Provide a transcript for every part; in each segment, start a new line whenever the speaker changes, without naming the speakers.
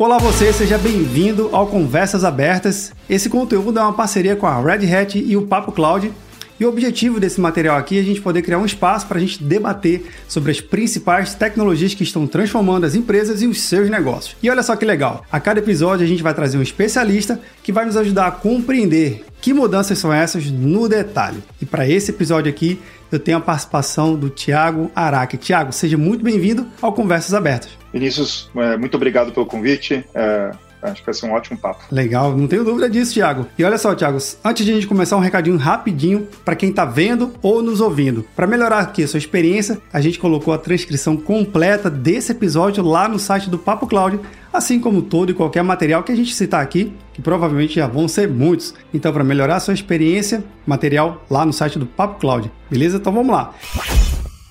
Olá você, seja bem-vindo ao Conversas Abertas. Esse conteúdo é uma parceria com a Red Hat e o Papo Cloud. E o objetivo desse material aqui é a gente poder criar um espaço para a gente debater sobre as principais tecnologias que estão transformando as empresas e os seus negócios. E olha só que legal, a cada episódio a gente vai trazer um especialista que vai nos ajudar a compreender que mudanças são essas no detalhe. E para esse episódio aqui, eu tenho a participação do Tiago Araque. Tiago, seja muito bem-vindo ao Conversas Abertas.
Vinícius, é, muito obrigado pelo convite. É, acho que vai ser um ótimo papo.
Legal, não tenho dúvida disso, Thiago. E olha só, Thiago, antes de a gente começar, um recadinho rapidinho para quem está vendo ou nos ouvindo. Para melhorar aqui a sua experiência, a gente colocou a transcrição completa desse episódio lá no site do Papo Cloud, assim como todo e qualquer material que a gente citar aqui, que provavelmente já vão ser muitos. Então, para melhorar a sua experiência, material lá no site do Papo Cloud. Beleza? Então vamos lá.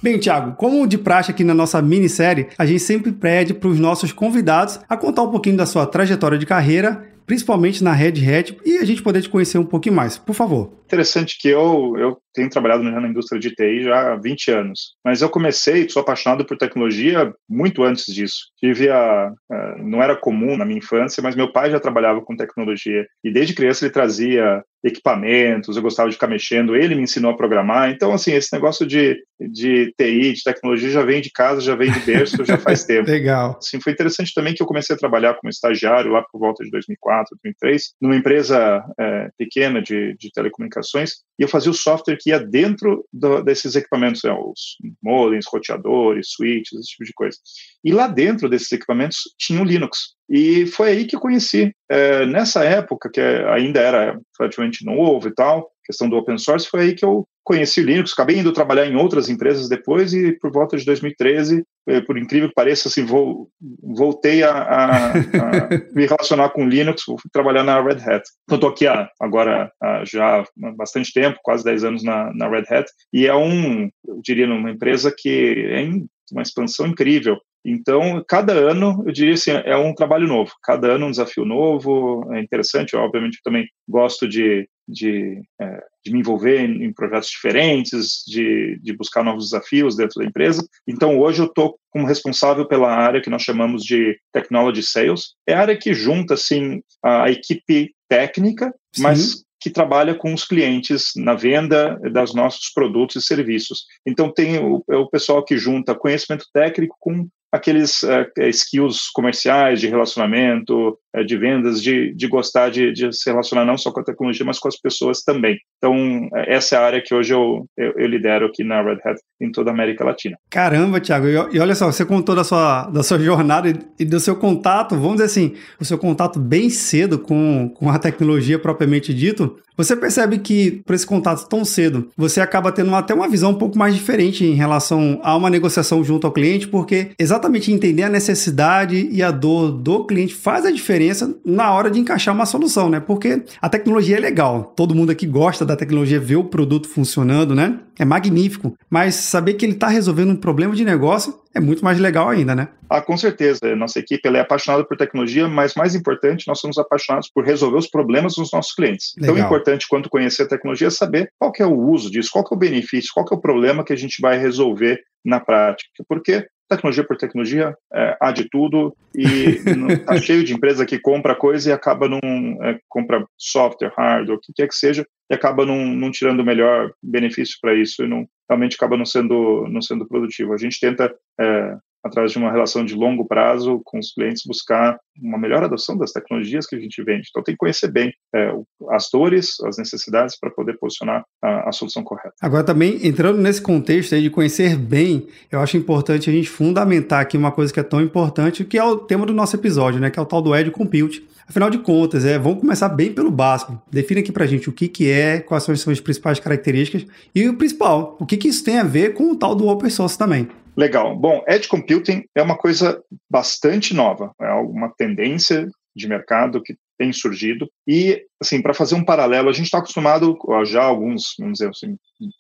Bem, Thiago, como de praxe aqui na nossa minissérie, a gente sempre pede para os nossos convidados a contar um pouquinho da sua trajetória de carreira, principalmente na Red Hat, e a gente poder te conhecer um pouquinho mais. Por favor.
Interessante que eu, eu tenho trabalhado na indústria de TI já há 20 anos, mas eu comecei, sou apaixonado por tecnologia muito antes disso. Tive a, a, não era comum na minha infância, mas meu pai já trabalhava com tecnologia e desde criança ele trazia equipamentos, eu gostava de ficar mexendo, ele me ensinou a programar. Então, assim, esse negócio de, de TI, de tecnologia, já vem de casa, já vem de berço, já faz tempo.
Legal.
Assim, foi interessante também que eu comecei a trabalhar como estagiário lá por volta de 2004, 2003, numa empresa é, pequena de, de telecomunicações, e eu fazia o software que ia dentro do, desses equipamentos, né, os modems, roteadores, switches, esse tipo de coisa. E lá dentro desses equipamentos tinha o Linux. E foi aí que eu conheci. É, nessa época, que ainda era relativamente novo e tal, questão do open source, foi aí que eu conheci o Linux, acabei indo trabalhar em outras empresas depois e por volta de 2013, é, por incrível que pareça, assim, vou, voltei a, a, a me relacionar com Linux, fui trabalhar na Red Hat. Então, estou aqui há, agora há já há bastante tempo, quase 10 anos na, na Red Hat, e é um, eu diria, uma empresa que é uma expansão incrível. Então, cada ano, eu diria assim, é um trabalho novo. Cada ano um desafio novo, é interessante. Eu, obviamente, também gosto de, de, é, de me envolver em, projetos diferentes, de, de buscar novos desafios dentro da empresa. Então, hoje eu estou como responsável pela área que nós chamamos de Technology Sales. É a área que junta, assim, a equipe técnica, Sim. mas que trabalha com os clientes na venda dos nossos produtos e serviços. Então, tem o, é o pessoal que junta conhecimento técnico com aqueles uh, skills comerciais, de relacionamento, uh, de vendas, de, de gostar de, de, se relacionar não só com a tecnologia, mas com as pessoas também. Então, essa é a área que hoje eu, eu, eu lidero aqui na Red Hat em toda a América Latina.
Caramba, Thiago, e, e olha só, você contou da sua, da sua jornada e, e, do seu contato, vamos dizer assim, o seu contato bem cedo com, com a tecnologia propriamente dito, você percebe que, por esse contato tão cedo, você acaba tendo até uma visão um pouco mais diferente em relação a uma negociação junto ao cliente, porque exatamente entender a necessidade e a dor do cliente faz a diferença na hora de encaixar uma solução, né? Porque a tecnologia é legal, todo mundo aqui gosta da tecnologia, vê o produto funcionando, né? É magnífico, mas saber que ele está resolvendo um problema de negócio é muito mais legal ainda, né?
Ah, com certeza. Nossa equipe é apaixonada por tecnologia, mas mais importante, nós somos apaixonados por resolver os problemas dos nossos clientes. Legal. Tão importante quanto conhecer a tecnologia é saber qual é o uso disso, qual é o benefício, qual é o problema que a gente vai resolver na prática. Porque tecnologia por tecnologia é, há de tudo e está cheio de empresa que compra coisa e acaba num é, compra software, hardware, o que quer que seja e acaba não, não tirando o melhor benefício para isso e não realmente acaba não sendo não sendo produtivo. A gente tenta é, através de uma relação de longo prazo com os clientes, buscar uma melhor adoção das tecnologias que a gente vende. Então, tem que conhecer bem é, as dores, as necessidades para poder posicionar a, a, solução correta.
Agora, também, entrando nesse contexto aí de conhecer bem, eu acho importante a gente fundamentar aqui uma coisa que é tão importante, que é o tema do nosso episódio, né, que é o tal do Edge Compute. Afinal de contas, é, vamos começar bem pelo básico. Defina aqui para a gente o que, que é, quais são as suas principais características e o principal, o que, que isso tem a ver com o tal do open source também.
Legal. Bom, Edge Computing é uma coisa bastante nova, é uma tendência de mercado que tem surgido. E, assim, para fazer um paralelo, a gente está acostumado, já há alguns, vamos dizer assim,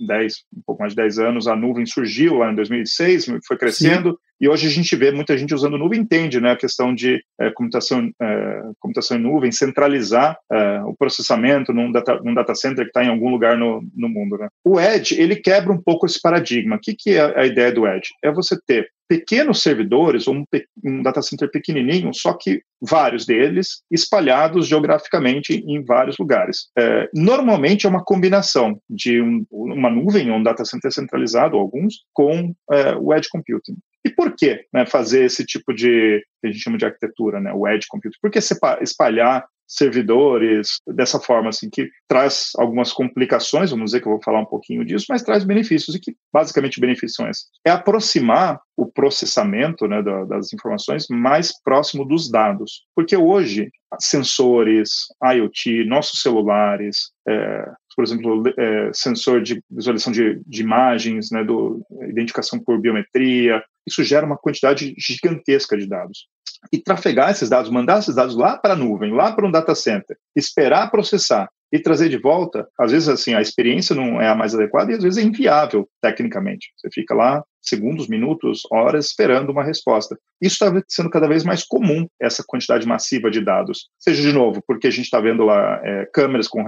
10, um pouco mais de 10 anos, a nuvem surgiu lá em 2006, foi crescendo, Sim. e hoje a gente vê muita gente usando nuvem, entende né, a questão de é, computação, é, computação em nuvem, centralizar é, o processamento num data, num data center que está em algum lugar no, no mundo. Né? O Edge, ele quebra um pouco esse paradigma. O que, que é a ideia do Edge? É você ter pequenos servidores, ou um, um data center pequenininho, só que vários deles espalhados geograficamente em vários lugares. É, normalmente é uma combinação de um, uma nuvem, um data center centralizado, alguns, com é, o edge computing. E por que né, fazer esse tipo de, que a gente chama de arquitetura, né, o edge computing? Por que espalhar servidores dessa forma, assim, que traz algumas complicações, vamos dizer que eu vou falar um pouquinho disso, mas traz benefícios, e que basicamente benefícios são esses. É aproximar o processamento né, das informações mais próximo dos dados. Porque hoje, sensores, IoT, nossos celulares, é, por exemplo, é, sensor de visualização de, de imagens, né, do, identificação por biometria, isso gera uma quantidade gigantesca de dados e trafegar esses dados, mandar esses dados lá para a nuvem, lá para um data center, esperar processar e trazer de volta, às vezes assim a experiência não é a mais adequada e às vezes é inviável tecnicamente. Você fica lá segundos, minutos, horas esperando uma resposta. Isso está sendo cada vez mais comum essa quantidade massiva de dados. Seja de novo porque a gente está vendo lá é, câmeras com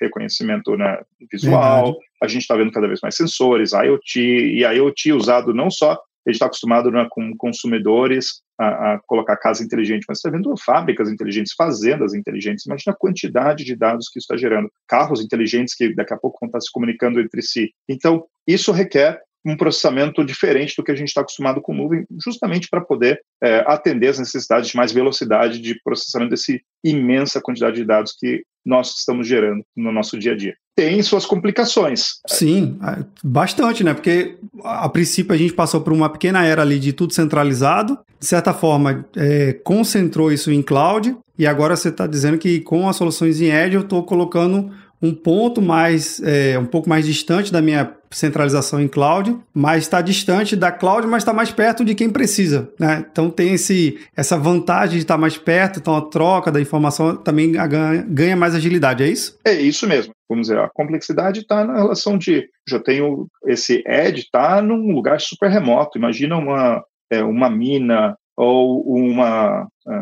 reconhecimento né, visual, Verdade. a gente está vendo cada vez mais sensores, IoT e IoT usado não só a gente está acostumado né, com consumidores a, a, colocar casa inteligente, mas está vendo fábricas inteligentes, fazendas inteligentes. Imagina a quantidade de dados que isso está gerando. Carros inteligentes que daqui a pouco vão estar se comunicando entre si. Então, isso requer um processamento diferente do que a gente está acostumado com nuvem, justamente para poder é, atender as necessidades de mais velocidade de processamento desse imensa quantidade de dados que nós estamos gerando no nosso dia a dia. Tem suas complicações.
Sim, bastante, né? Porque a princípio a gente passou por uma pequena era ali de tudo centralizado, de certa forma é, concentrou isso em cloud, e agora você está dizendo que com as soluções em Edge eu estou colocando um ponto mais, é, um pouco mais distante da minha centralização em cloud, mas está distante da cloud, mas está mais perto de quem precisa. Né? Então tem esse, essa vantagem de estar mais perto, então a troca da informação também ganha, ganha mais agilidade, é isso?
É isso mesmo. Vamos dizer, a complexidade está na relação de já tenho esse edge, está num lugar super remoto. Imagina uma, é, uma mina ou uma, é,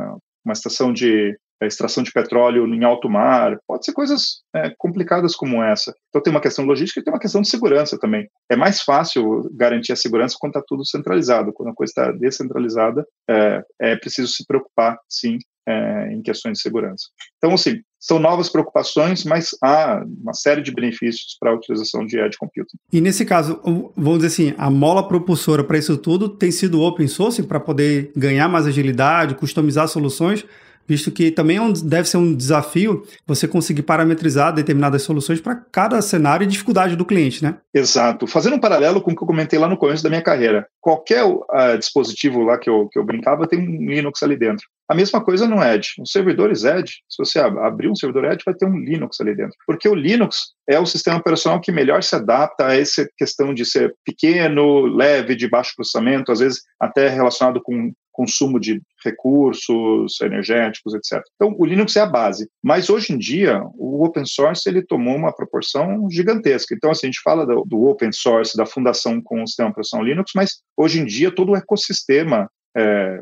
uma estação de a extração de petróleo em alto mar, pode ser coisas é, complicadas como essa. Então tem uma questão logística e tem uma questão de segurança também. É mais fácil garantir a segurança quando está tudo centralizado. Quando a coisa está descentralizada, é, é, preciso se preocupar, sim, é, em questões de segurança. Então, assim, são novas preocupações, mas há uma série de benefícios para a utilização de edge computing.
E nesse caso, vamos dizer assim, a mola propulsora para isso tudo tem sido open source para poder ganhar mais agilidade, customizar soluções, visto que também é um, deve ser um desafio você conseguir parametrizar determinadas soluções para cada cenário e dificuldade do cliente, né?
Exato. Fazendo um paralelo com o que eu comentei lá no começo da minha carreira. Qualquer uh, dispositivo lá que eu, que eu brincava tem um Linux ali dentro. A mesma coisa no Edge. Os servidores Edge, se você abrir um servidor Edge, vai ter um Linux ali dentro. Porque o Linux é o sistema operacional que melhor se adapta a essa questão de ser pequeno, leve, de baixo processamento, às vezes até relacionado com consumo de recursos energéticos, etc. Então, o Linux é a base. Mas hoje em dia, o open source ele tomou uma proporção gigantesca. Então, assim, a gente fala do, do open source, da fundação com o sistema operacional Linux, mas hoje em dia todo o ecossistema é,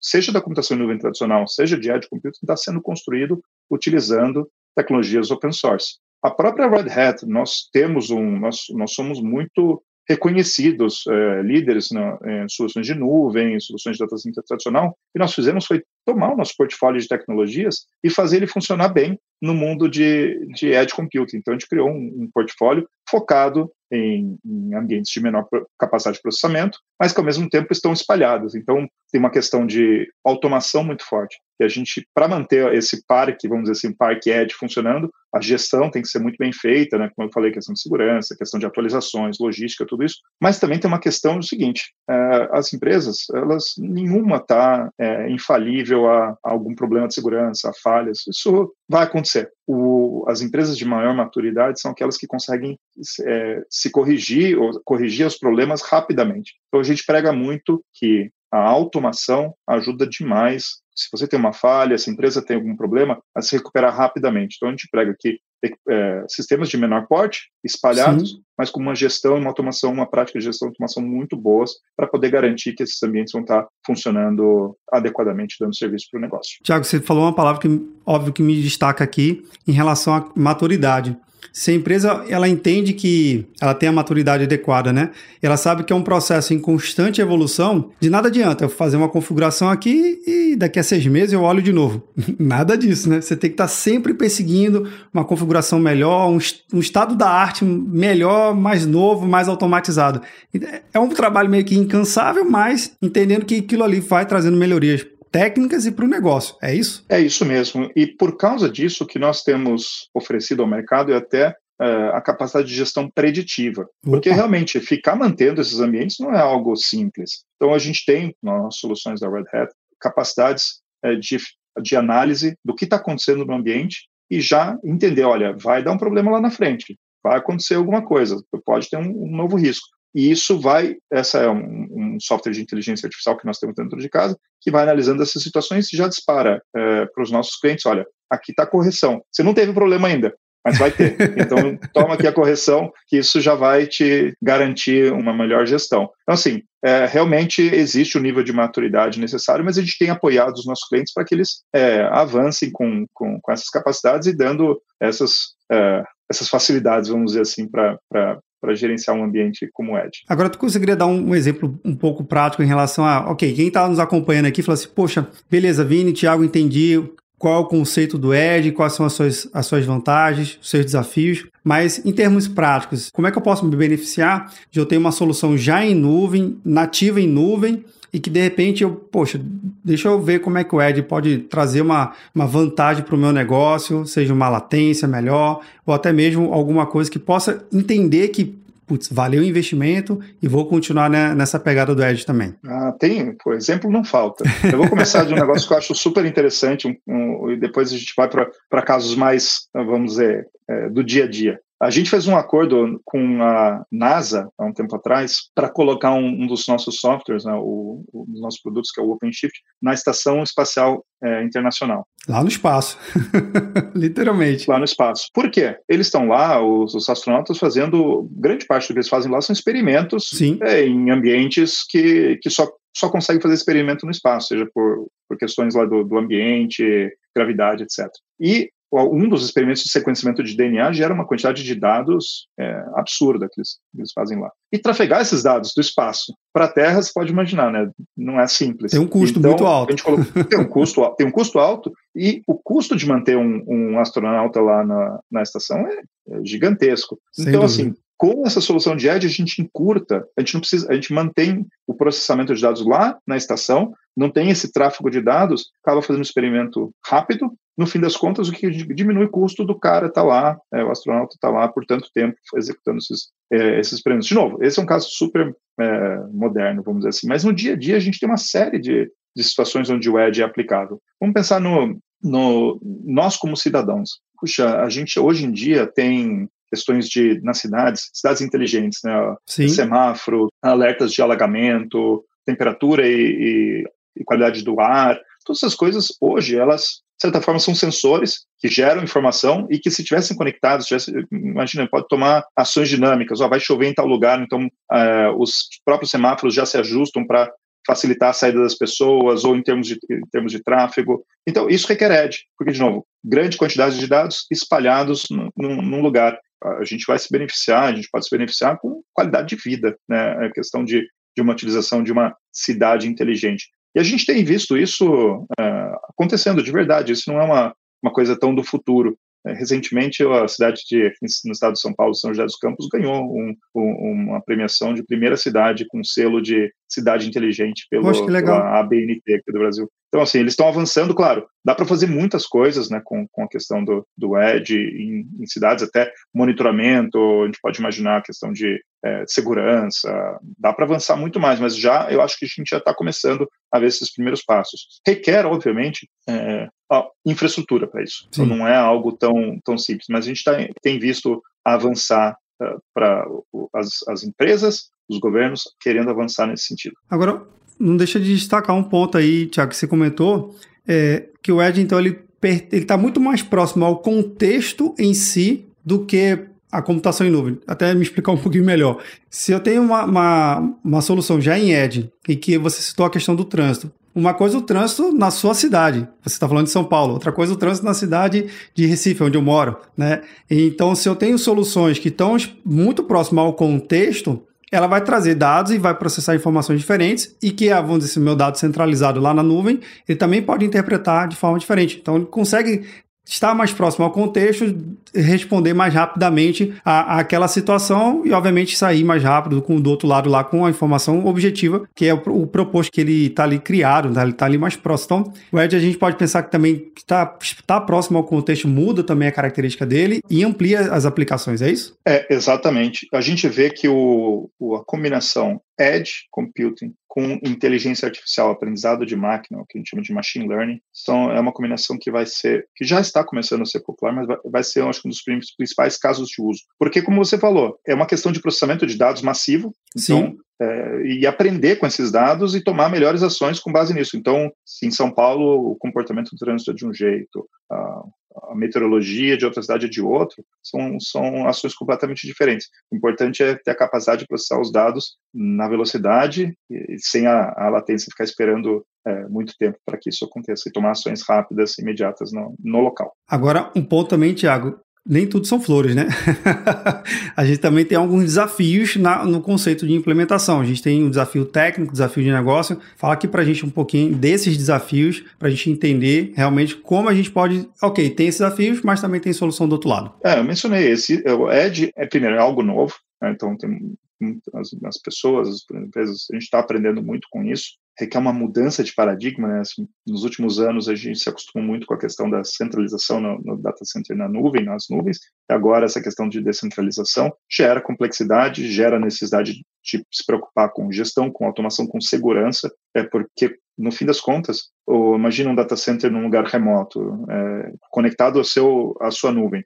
seja da computação em nuvem tradicional, seja de edge computing, está sendo construído utilizando tecnologias open source. A própria Red Hat, nós temos um, nós, nós somos muito reconhecidos é, líderes na, em soluções de nuvem, em soluções de data center tradicional, que nós fizemos foi tomar o nosso portfólio de tecnologias e fazer ele funcionar bem no mundo de, de edge computing. Então, a gente criou um, um portfólio focado em, em, ambientes de menor capacidade de processamento, mas que ao mesmo tempo estão espalhados. Então, tem uma questão de automação muito forte. E a gente, para manter esse parque, vamos dizer assim, parque edge funcionando, a gestão tem que ser muito bem feita, né? Como eu falei, questão de segurança, questão de atualizações, logística, tudo isso. Mas também tem uma questão do seguinte: é, as empresas, elas nenhuma está é, infalível a, a, algum problema de segurança, a falhas. Isso vai acontecer. O, as empresas de maior maturidade são aquelas que conseguem é, se corrigir ou corrigir os problemas rapidamente. Então gente prega muito que a automação ajuda demais se você tem uma falha, se a empresa tem algum problema, a se recuperar rapidamente. Então, a gente prega aqui é, sistemas de menor porte, espalhados, Sim. mas com uma gestão, uma automação, uma prática de gestão e automação muito boas para poder garantir que esses ambientes vão estar funcionando adequadamente, dando serviço para o negócio.
Tiago, você falou uma palavra que, óbvio, que me destaca aqui em relação à maturidade. Se a empresa ela entende que ela tem a maturidade adequada, né? Ela sabe que é um processo em constante evolução, de nada adianta eu fazer uma configuração aqui e daqui a seis meses eu olho de novo. nada disso, né? Você tem que estar sempre perseguindo uma configuração melhor, um, um estado da arte melhor, mais novo, mais automatizado. É um trabalho meio que incansável, mas entendendo que aquilo ali vai trazendo melhorias técnicas e para o negócio. É isso?
É isso mesmo. E por causa disso que nós temos oferecido ao mercado é até uh, a capacidade de gestão preditiva. Porque Opa. realmente ficar mantendo esses ambientes não é algo simples. Então a gente tem nas soluções da Red Hat capacidades uh, de, de análise do que está acontecendo no ambiente e já entender, olha, vai dar um problema lá na frente, vai acontecer alguma coisa, pode ter um, um novo risco. E isso vai, essa é um, um, software de inteligência artificial que nós temos dentro de casa, que vai analisando essas situações e já dispara é, para os nossos clientes, olha, aqui está a correção. Você não teve problema ainda, mas vai ter. Então, toma aqui a correção, que isso já vai te garantir uma melhor gestão. Então, assim, é, realmente existe o nível de maturidade necessário, mas a gente tem apoiado os nossos clientes para que eles é, avancem com, com, com, essas capacidades e dando essas, essas facilidades, vamos dizer assim, para para gerenciar um ambiente como o Edge.
Agora, tu conseguiria dar um, um exemplo um pouco prático em relação a, ok, quem está nos acompanhando aqui fala assim, poxa, beleza, Vini, Thiago, entendi qual é o conceito do Edge, quais são as suas, as suas vantagens, os seus desafios, mas em termos práticos, como é que eu posso me beneficiar de eu ter uma solução já em nuvem, nativa em nuvem, e que de repente eu, poxa, deixa eu ver como é que o Edge pode trazer uma, uma vantagem para o meu negócio, seja uma latência melhor, ou até mesmo alguma coisa que possa entender que putz, valeu o investimento e vou continuar né, nessa pegada do Edge também.
Ah, tem, por exemplo, não falta. Eu vou começar de um negócio que eu acho super interessante um, um, e depois a gente vai para casos mais, vamos dizer, é, do dia a dia. A gente fez um acordo com a NASA há um tempo atrás para colocar um, um, dos nossos softwares, né, o, um dos nossos produtos, que é o OpenShift, na Estação Espacial é, Internacional.
Lá no espaço, literalmente.
Lá no espaço. Por quê? Eles estão lá, os, os, astronautas, fazendo. Grande parte do que eles fazem lá são experimentos é, em ambientes que, que só só conseguem fazer experimento no espaço, seja por, por questões lá do, do ambiente, gravidade, etc. E um dos experimentos de sequenciamento de DNA gera uma quantidade de dados é, absurda que eles, que eles, fazem lá. E trafegar esses dados do espaço para a Terra, você pode imaginar, né? Não é simples.
Tem um custo então, muito alto.
Colocou, tem, um custo, tem um custo alto e o custo de manter um, um astronauta lá na, na estação é, é gigantesco. Sem então, dúvida. assim, com essa solução de edge, a gente encurta, a gente não precisa, a gente mantém o processamento de dados lá na estação, não tem esse tráfego de dados, acaba fazendo um experimento rápido. No fim das contas, o que diminui o custo do cara estar tá lá, é, o astronauta está lá por tanto tempo executando esses, é, esses experimentos. De novo, esse é um caso super é, moderno, vamos dizer assim, mas no dia a dia a gente tem uma série de, de situações onde o Edge é aplicável. Vamos pensar no, no nós como cidadãos. Puxa, a gente hoje em dia tem questões de nas cidades, cidades inteligentes, né? Sim. Semáforo, alertas de alagamento, temperatura e, e, e, qualidade do ar, todas essas coisas hoje elas certa forma são sensores que geram informação e que se tivessem conectados, tivesse, imagina, pode tomar ações dinâmicas, ó, vai chover em tal lugar, então uh, os próprios semáforos já se ajustam para facilitar a saída das pessoas ou em termos de, em termos de tráfego. Então, isso requer edge, porque, de novo, grande quantidade de dados espalhados num, num lugar a gente vai se beneficiar, a gente pode se beneficiar com qualidade de vida, né? A é questão de, de uma utilização de uma cidade inteligente. E a gente tem visto isso é, acontecendo de verdade, isso não é uma, uma coisa tão do futuro. É, recentemente, a cidade de, no estado de São Paulo, São José dos Campos, ganhou um, um, uma premiação de primeira cidade com selo de cidade inteligente pelo, pela ABNT aqui do Brasil. Então, assim, eles estão avançando, claro, dá para fazer muitas coisas né, com, com a questão do, do Edge em, em, cidades, até monitoramento, a gente pode imaginar a questão de é, segurança, dá para avançar muito mais, mas já eu acho que a gente já está começando a ver esses primeiros passos. Requer, obviamente, é, infraestrutura para isso, então, não é algo tão, tão simples, mas a gente tá, tem visto avançar uh, para as, as empresas, os governos querendo avançar nesse sentido.
Agora, não deixa de destacar um ponto aí, Tiago, que você comentou, é, que o Edge, então, ele está muito mais próximo ao contexto em si do que a computação em nuvem. Até me explicar um pouquinho melhor. Se eu tenho uma, uma, uma solução já em Edge, e que você citou a questão do trânsito, Uma coisa é o trânsito na sua cidade. Você está falando de São Paulo. Outra coisa é o trânsito na cidade de Recife, onde eu moro, né? Então, se eu tenho soluções que estão muito próximas ao contexto, ela vai trazer dados e vai processar informações diferentes e que, vamos dizer, meu dado centralizado lá na nuvem, ele também pode interpretar de forma diferente. Então, ele consegue estar mais próximo ao contexto, responder mais rapidamente a, àquela situação e, obviamente, sair mais rápido com do outro lado lá com a informação objetiva, que é o, o proposto que ele está ali criado, né? ele está ali mais próximo. Então, o Edge a gente pode pensar que também está tá próximo ao contexto, muda também a característica dele e amplia as aplicações, é isso?
É, exatamente. A gente vê que o, a combinação Edge Computing com inteligência artificial, aprendizado de máquina, o que a gente chama de machine learning, são, é uma combinação que vai ser, que já está começando a ser popular, mas vai, vai ser, acho que, um dos principais casos de uso. Porque, como você falou, é uma questão de processamento de dados massivo, então, é, e aprender com esses dados e tomar melhores ações com base nisso. Então, se em São Paulo o comportamento do trânsito é de um jeito, a, a meteorologia de outra cidade de outro, são, são ações completamente diferentes. O importante é ter a capacidade de processar os dados na velocidade e, sem a, a latência ficar esperando é, muito tempo para que isso aconteça e tomar ações rápidas, imediatas no, no local.
Agora, um ponto também, Tiago, nem tudo são flores, né? a gente também tem alguns desafios na, no conceito de implementação. A gente tem um desafio técnico, desafio de negócio. Fala aqui para a gente um pouquinho desses desafios, para a gente entender realmente como a gente pode. Ok, tem esses desafios, mas também tem solução do outro lado.
É, eu mencionei esse. O Edge é, primeiro, é algo novo, né? então tem as, as pessoas, as empresas, a gente está aprendendo muito com isso requer uma mudança de paradigma. Né? Assim, nos últimos anos, a gente se acostumou muito com a questão da centralização no, no, data center na nuvem, nas nuvens, e agora essa questão de descentralização gera complexidade, gera necessidade de se preocupar com gestão, com automação, com segurança, é porque, no fim das contas, imagina um data center num lugar remoto, é, conectado ao seu, à sua nuvem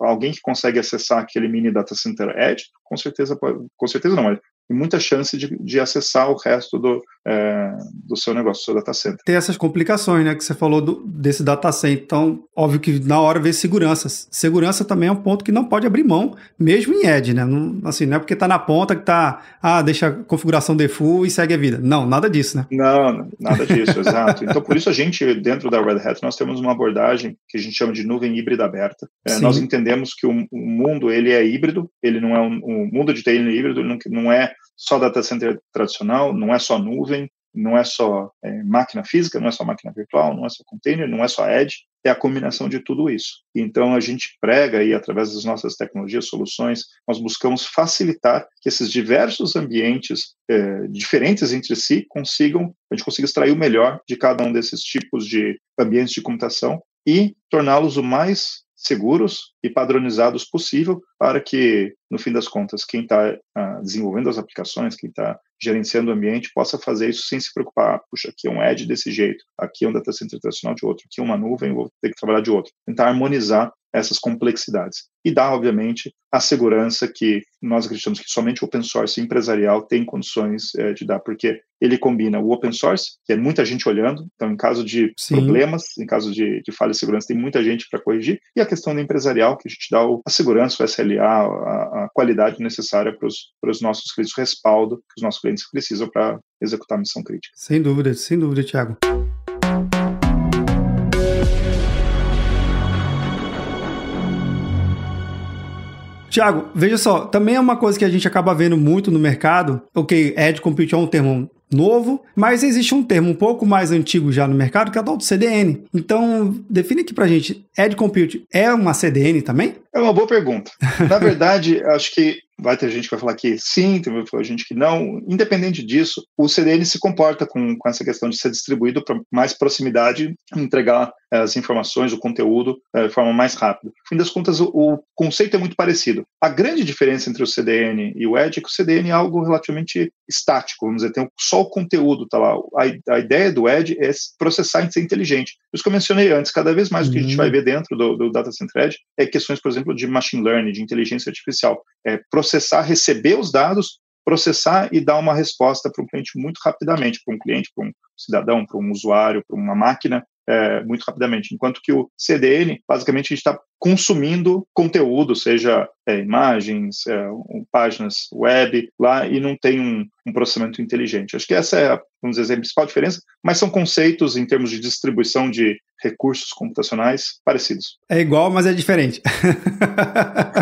alguém que consegue acessar aquele mini data center edge, com certeza pode, com certeza não, e muita chance de, de acessar o resto do, é, do seu negócio, do seu data center.
Tem essas complicações, né, que você falou do, desse data center. Então, óbvio que na hora vê segurança. Segurança também é um ponto que não pode abrir mão, mesmo em Edge, né? Não, assim, não é porque está na ponta que está, ah, deixa a configuração default e segue a vida. Não, nada disso, né?
Não, nada disso, exato. Então, por isso a gente, dentro da Red Hat, nós temos uma abordagem que a gente chama de nuvem híbrida aberta. É, nós entendemos que o, o, mundo, ele é híbrido, ele não é um, o mundo de TI é híbrido, não, não é só data center tradicional, não é só nuvem, não é só é, máquina física, não é só máquina virtual, não é só container, não é só edge, é a combinação de tudo isso. Então a gente prega aí através das nossas tecnologias, soluções, nós buscamos facilitar que esses diversos ambientes é, diferentes entre si consigam, a gente consiga extrair o melhor de cada um desses tipos de ambientes de computação e torná-los o mais seguros e padronizados possível para que, no fim das contas, quem está ah, desenvolvendo as aplicações, quem está gerenciando o ambiente, possa fazer isso sem se preocupar. Puxa, aqui é um edge desse jeito, aqui é um data center tradicional de outro, aqui é uma nuvem, vou ter que trabalhar de outro. Tentar harmonizar essas complexidades. E dá, obviamente, a segurança que nós acreditamos que somente o open source empresarial tem condições é, de dar, porque ele combina o open source, que é muita gente olhando, então em caso de Sim. problemas, em caso de, de falha de segurança, tem muita gente para corrigir, e a questão do empresarial, que a gente dá o, a segurança, o SLA, a, a qualidade necessária para os nossos clientes, o respaldo que os nossos clientes precisam para executar a missão crítica.
Sem dúvida, sem dúvida, Tiago. Tiago, veja só, também é uma coisa que a gente acaba vendo muito no mercado. Ok, Edge Compute é um termo novo, mas existe um termo um pouco mais antigo já no mercado que é o tal do CDN. Então, define aqui pra gente, Edge Compute é uma CDN também?
É uma boa pergunta. Na verdade, acho que vai ter gente que vai falar que sim, tem gente que não. Independente disso, o CDN se comporta com, com essa questão de ser distribuído para mais proximidade, entregar é, as informações, o conteúdo é, de forma mais rápida. No fim das contas, o, o, conceito é muito parecido. A grande diferença entre o CDN e o Edge é que o CDN é algo relativamente estático, vamos dizer, tem só o conteúdo, tá lá. A, a ideia do Edge é processar e ser inteligente. Isso que eu mencionei antes, cada vez mais uhum. o que a gente vai uhum. ver dentro do, do Data Center Edge é questões, por exemplo, de machine learning, de inteligência artificial. É processar, receber os dados, processar e dar uma resposta para um cliente muito rapidamente, para um cliente, para um cidadão, para um usuário, para uma máquina, é, muito rapidamente. Enquanto que o CDN, basicamente, a gente está consumindo conteúdo, seja é, imagens, é, páginas web lá e não tem um, um, processamento inteligente. Acho que essa é, vamos dizer, a principal diferença, mas são conceitos em termos de distribuição de recursos computacionais parecidos.
É igual, mas é diferente.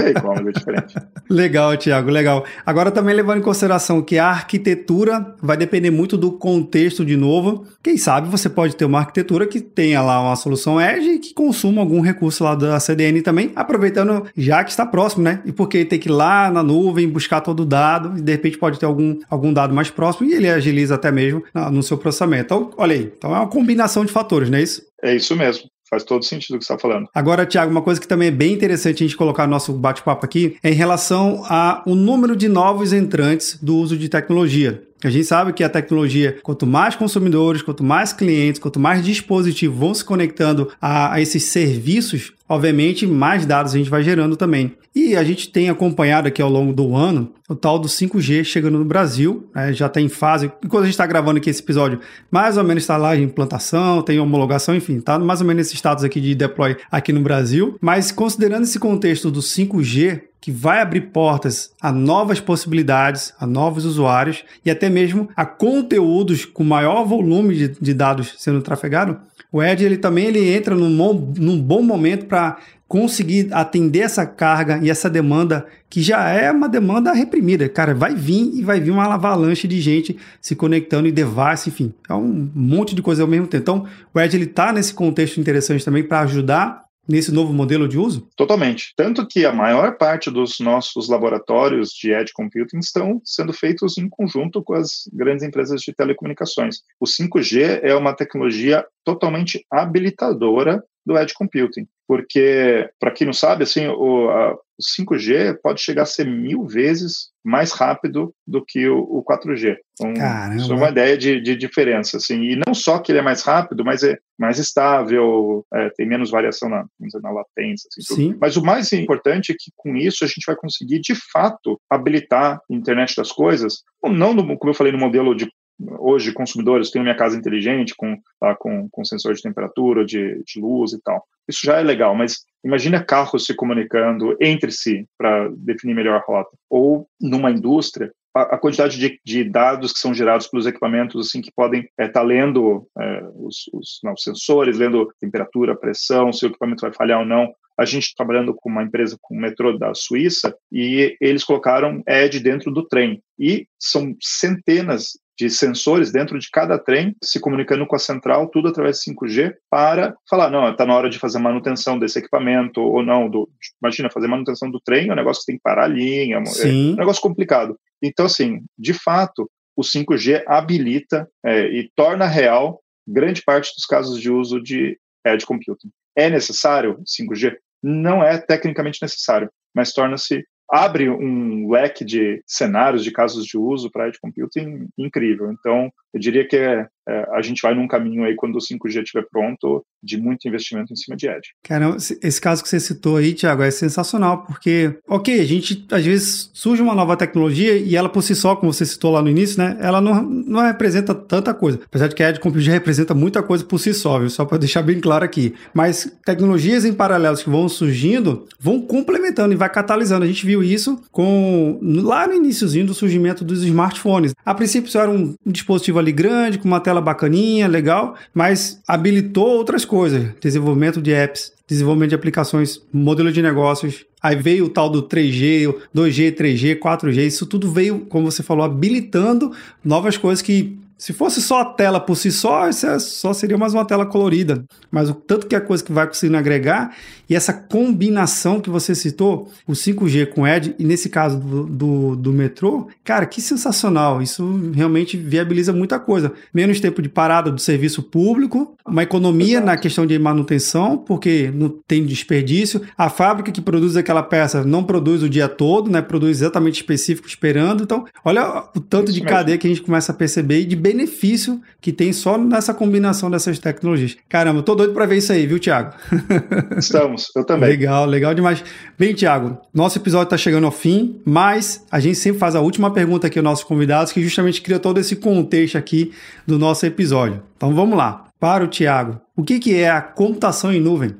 é igual, mas é diferente.
legal, Tiago, legal. Agora também levando em consideração que a arquitetura vai depender muito do contexto de novo. Quem sabe você pode ter uma arquitetura que tenha lá uma solução Edge e que consuma algum recurso lá da CDN também, aproveitando já que está próximo, né? E porque tem que ir lá na nuvem buscar todo o dado e de repente pode ter algum, algum dado mais próximo e ele agiliza até mesmo no seu processamento. Então, olha aí, então é uma combinação de fatores, não é isso?
É isso mesmo. Faz todo sentido o que você está falando.
Agora, Tiago, uma coisa que também é bem interessante a gente colocar no nosso bate-papo aqui é em relação ao número de novos entrantes do uso de tecnologia. A gente sabe que a tecnologia, quanto mais consumidores, quanto mais clientes, quanto mais dispositivos vão se conectando a, a, esses serviços, obviamente mais dados a gente vai gerando também. E a gente tem acompanhado aqui ao longo do ano o tal do 5G chegando no Brasil, né, já está em fase, enquanto a gente está gravando aqui esse episódio, mais ou menos está lá em implantação, tem homologação, enfim, está mais ou menos nesses status aqui de deploy aqui no Brasil. Mas considerando esse contexto do 5G, que vai abrir portas a novas possibilidades, a novos usuários e até mesmo a conteúdos com maior volume de, de dados sendo trafegado, o Edge ele também ele entra num, num bom momento para conseguir atender essa carga e essa demanda que já é uma demanda reprimida. Cara, vai vir e vai vir uma avalanche de gente se conectando e device, enfim, é um monte de coisa ao mesmo tempo. Então, o Edge ele está nesse contexto interessante também para ajudar nesse novo modelo de uso?
Totalmente. Tanto que a maior parte dos nossos laboratórios de edge computing estão sendo feitos em conjunto com as grandes empresas de telecomunicações. O 5G é uma tecnologia totalmente habilitadora do edge computing, porque para quem não sabe, assim, o, a, o 5G pode chegar a ser mil vezes mais rápido do que o, o 4G. Então, Caramba. isso é uma ideia de, de, diferença, assim. E não só que ele é mais rápido, mas é mais estável, é, tem menos variação na, dizer, na latência. Assim, Sim. Mas o mais importante é que com isso a gente vai conseguir, de fato, habilitar a internet das coisas, não, no, como eu falei, no modelo de hoje consumidores têm minha casa inteligente com, tá, com, com sensor de temperatura, de, de luz e tal. Isso já é legal, mas imagina carros se comunicando entre si para definir melhor a rota. Ou numa indústria, a, a quantidade de, de, dados que são gerados pelos equipamentos assim que podem estar é, tá lendo é, os, os, não, os sensores, lendo temperatura, pressão, se o equipamento vai falhar ou não. A gente trabalhando com uma empresa com o metrô da Suíça e eles colocaram Edge dentro do trem. E são centenas de sensores dentro de cada trem, se comunicando com a central, tudo através de 5G, para falar, não, está na hora de fazer manutenção desse equipamento, ou não, do, imagina, fazer manutenção do trem é um negócio que tem que parar a linha, é Sim. é um negócio complicado. Então, assim, de fato, o 5G habilita é, e torna real grande parte dos casos de uso de edge computing. É necessário 5G? Não é tecnicamente necessário, mas torna-se abre um leque de cenários, de casos de uso para edge computing incrível. Então, eu diria que é, a gente vai num caminho aí, quando o 5G estiver pronto, de muito investimento em cima de Edge.
Caramba, esse caso que você citou aí, Thiago, é sensacional, porque, ok, a gente, às vezes, surge uma nova tecnologia e ela por si só, como você citou lá no início, né, ela não, não representa tanta coisa. Apesar de que a Edge Computing representa muita coisa por si só, viu? Só para deixar bem claro aqui. Mas tecnologias em paralelo que vão surgindo, vão complementando e vai catalisando. A gente viu isso com lá no iníciozinho do surgimento dos smartphones. A princípio, isso era um dispositivo ali grande, com uma tela bacaninha, legal, mas habilitou outras coisas, desenvolvimento de apps, desenvolvimento de aplicações, modelo de negócios. Aí veio o tal do 3G, 2G, 3G, 4G, isso tudo veio, como você falou, habilitando novas coisas que se fosse só a tela por si só, isso é, só seria mais uma tela colorida. Mas o tanto que é coisa que vai conseguindo agregar e essa combinação que você citou, o 5G com Edge, e nesse caso do, do, do, metrô, cara, que sensacional. Isso realmente viabiliza muita coisa. Menos tempo de parada do serviço público, uma economia Exato. na questão de manutenção, porque não tem desperdício. A fábrica que produz aquela peça não produz o dia todo, né? Produz exatamente específico esperando. Então, olha o tanto Isso de mesmo. cadeia que a gente começa a perceber e de benefício que tem só nessa combinação dessas tecnologias. Caramba, tô doido para ver isso aí, viu, Tiago?
Estamos, eu também.
Legal, legal demais. Bem, Tiago, nosso episódio está chegando ao fim, mas a gente sempre faz a última pergunta aqui aos nossos convidados, que justamente cria todo esse contexto aqui do nosso episódio. Então vamos lá. Para o Tiago, o que, que é a computação em nuvem?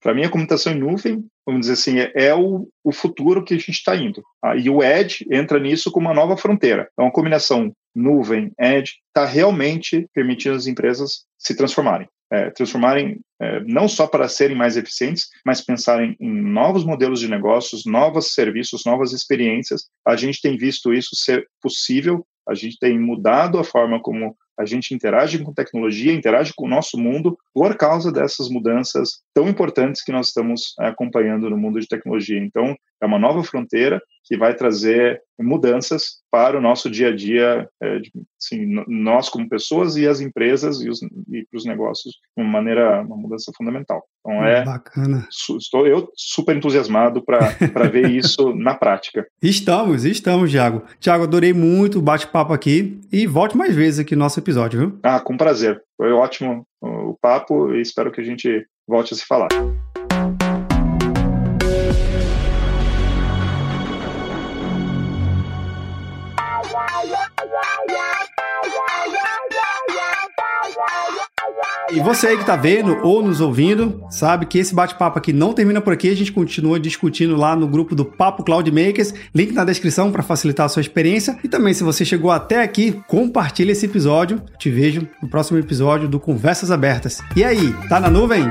Para mim, a computação em nuvem vamos dizer assim, é, é o, o futuro que a gente está indo. Ah, e o Edge entra nisso como uma nova fronteira. Então, a combinação nuvem, Edge, está realmente permitindo as empresas se transformarem. É, transformarem é, não só para serem mais eficientes, mas pensarem em novos modelos de negócios, novos serviços, novas experiências. A gente tem visto isso ser possível, a gente tem mudado a forma como a gente interage com tecnologia, interage com o nosso mundo por causa dessas mudanças tão importantes que nós estamos é, acompanhando no mundo de tecnologia. Então, é uma nova fronteira que vai trazer mudanças para o nosso dia a dia, é, assim, nós como pessoas e as empresas e, os, e para os negócios de uma maneira, uma mudança fundamental. Então é
bacana.
Su, estou eu super entusiasmado para ver isso na prática.
Estamos, estamos, Thiago. Thiago, adorei muito o bate-papo aqui e volte mais vezes aqui no nosso episódio, viu?
Ah, com prazer. Foi ótimo o papo e espero que a gente volte a se falar.
E você aí que tá vendo ou nos ouvindo, sabe que esse bate-papo aqui não termina por aqui, a gente continua discutindo lá no grupo do Papo Cloud Makers, link na descrição para facilitar a sua experiência. E também se você chegou até aqui, compartilhe esse episódio. Te vejo no próximo episódio do Conversas Abertas. E aí, tá na nuvem?